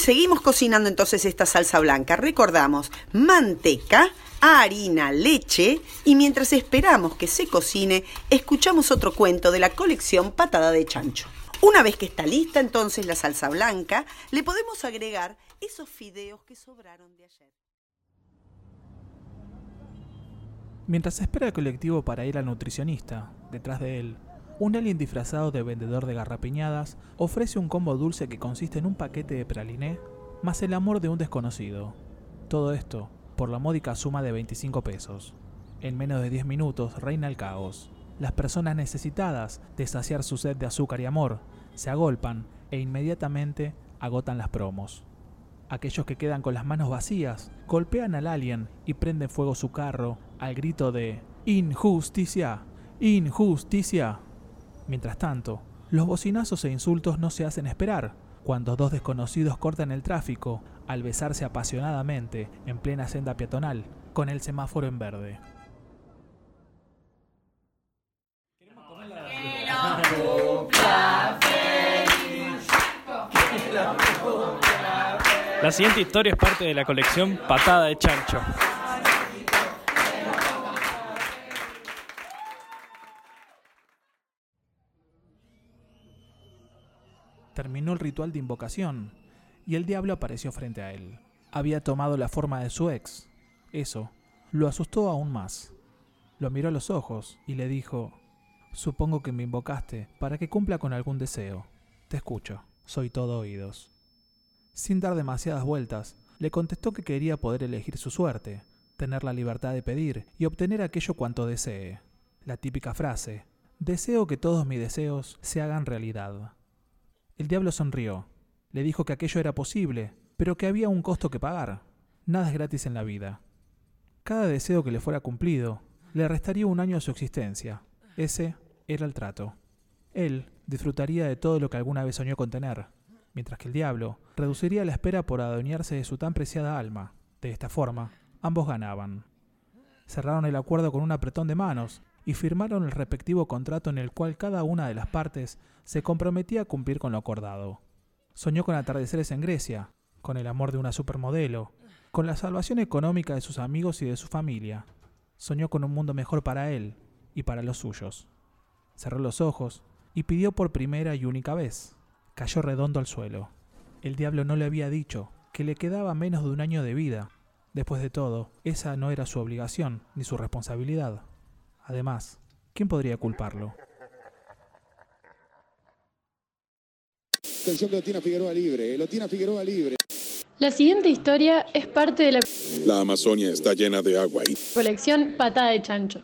seguimos cocinando entonces esta salsa blanca. Recordamos, manteca, harina, leche y mientras esperamos que se cocine, escuchamos otro cuento de la colección Patada de Chancho. Una vez que está lista entonces la salsa blanca, le podemos agregar esos fideos que sobraron de ayer. Mientras espera el colectivo para ir al nutricionista, detrás de él, un alien disfrazado de vendedor de garrapiñadas ofrece un combo dulce que consiste en un paquete de praliné más el amor de un desconocido. Todo esto por la módica suma de 25 pesos. En menos de 10 minutos reina el caos. Las personas necesitadas de saciar su sed de azúcar y amor se agolpan e inmediatamente agotan las promos. Aquellos que quedan con las manos vacías golpean al alien y prenden fuego su carro al grito de Injusticia, injusticia. Mientras tanto, los bocinazos e insultos no se hacen esperar cuando dos desconocidos cortan el tráfico al besarse apasionadamente en plena senda peatonal con el semáforo en verde. La siguiente historia es parte de la colección Patada de Chancho. Terminó el ritual de invocación y el diablo apareció frente a él. Había tomado la forma de su ex. Eso lo asustó aún más. Lo miró a los ojos y le dijo, Supongo que me invocaste para que cumpla con algún deseo. Te escucho, soy todo oídos. Sin dar demasiadas vueltas, le contestó que quería poder elegir su suerte, tener la libertad de pedir y obtener aquello cuanto desee. La típica frase, deseo que todos mis deseos se hagan realidad. El diablo sonrió. Le dijo que aquello era posible, pero que había un costo que pagar. Nada es gratis en la vida. Cada deseo que le fuera cumplido le restaría un año a su existencia. Ese era el trato. Él disfrutaría de todo lo que alguna vez soñó con tener, mientras que el diablo reduciría la espera por adueñarse de su tan preciada alma. De esta forma, ambos ganaban. Cerraron el acuerdo con un apretón de manos y firmaron el respectivo contrato en el cual cada una de las partes se comprometía a cumplir con lo acordado. Soñó con atardeceres en Grecia, con el amor de una supermodelo, con la salvación económica de sus amigos y de su familia. Soñó con un mundo mejor para él y para los suyos. Cerró los ojos y pidió por primera y única vez. Cayó redondo al suelo. El diablo no le había dicho que le quedaba menos de un año de vida. Después de todo, esa no era su obligación ni su responsabilidad. Además, ¿quién podría culparlo? Atención que lo tiene Figueroa libre, lo tiene Figueroa libre. La siguiente historia es parte de la La Amazonia está llena de agua y colección Patada de Chancho.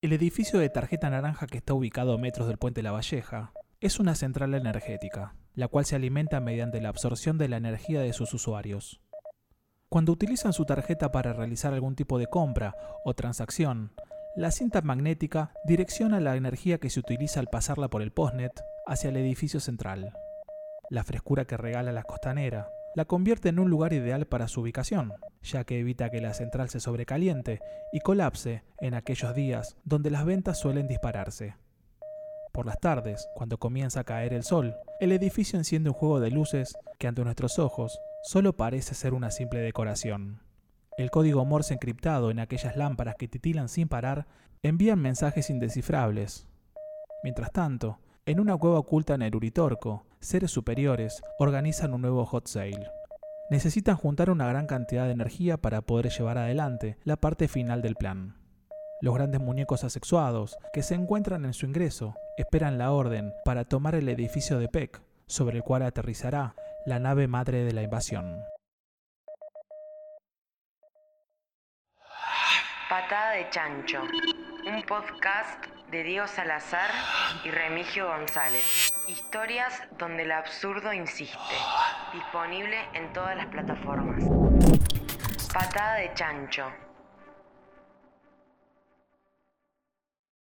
El edificio de tarjeta naranja que está ubicado a metros del puente La Valleja es una central energética, la cual se alimenta mediante la absorción de la energía de sus usuarios. Cuando utilizan su tarjeta para realizar algún tipo de compra o transacción, la cinta magnética direcciona la energía que se utiliza al pasarla por el postnet hacia el edificio central. La frescura que regala la costanera la convierte en un lugar ideal para su ubicación, ya que evita que la central se sobrecaliente y colapse en aquellos días donde las ventas suelen dispararse. Por las tardes, cuando comienza a caer el sol, el edificio enciende un juego de luces que ante nuestros ojos solo parece ser una simple decoración. El código Morse encriptado en aquellas lámparas que titilan sin parar envían mensajes indescifrables. Mientras tanto, en una cueva oculta en el Uritorco, seres superiores organizan un nuevo hot sale. Necesitan juntar una gran cantidad de energía para poder llevar adelante la parte final del plan. Los grandes muñecos asexuados que se encuentran en su ingreso esperan la orden para tomar el edificio de Peck, sobre el cual aterrizará la nave madre de la invasión. Patada de Chancho, un podcast de Diego Salazar y Remigio González. Historias donde el absurdo insiste. Disponible en todas las plataformas. Patada de Chancho.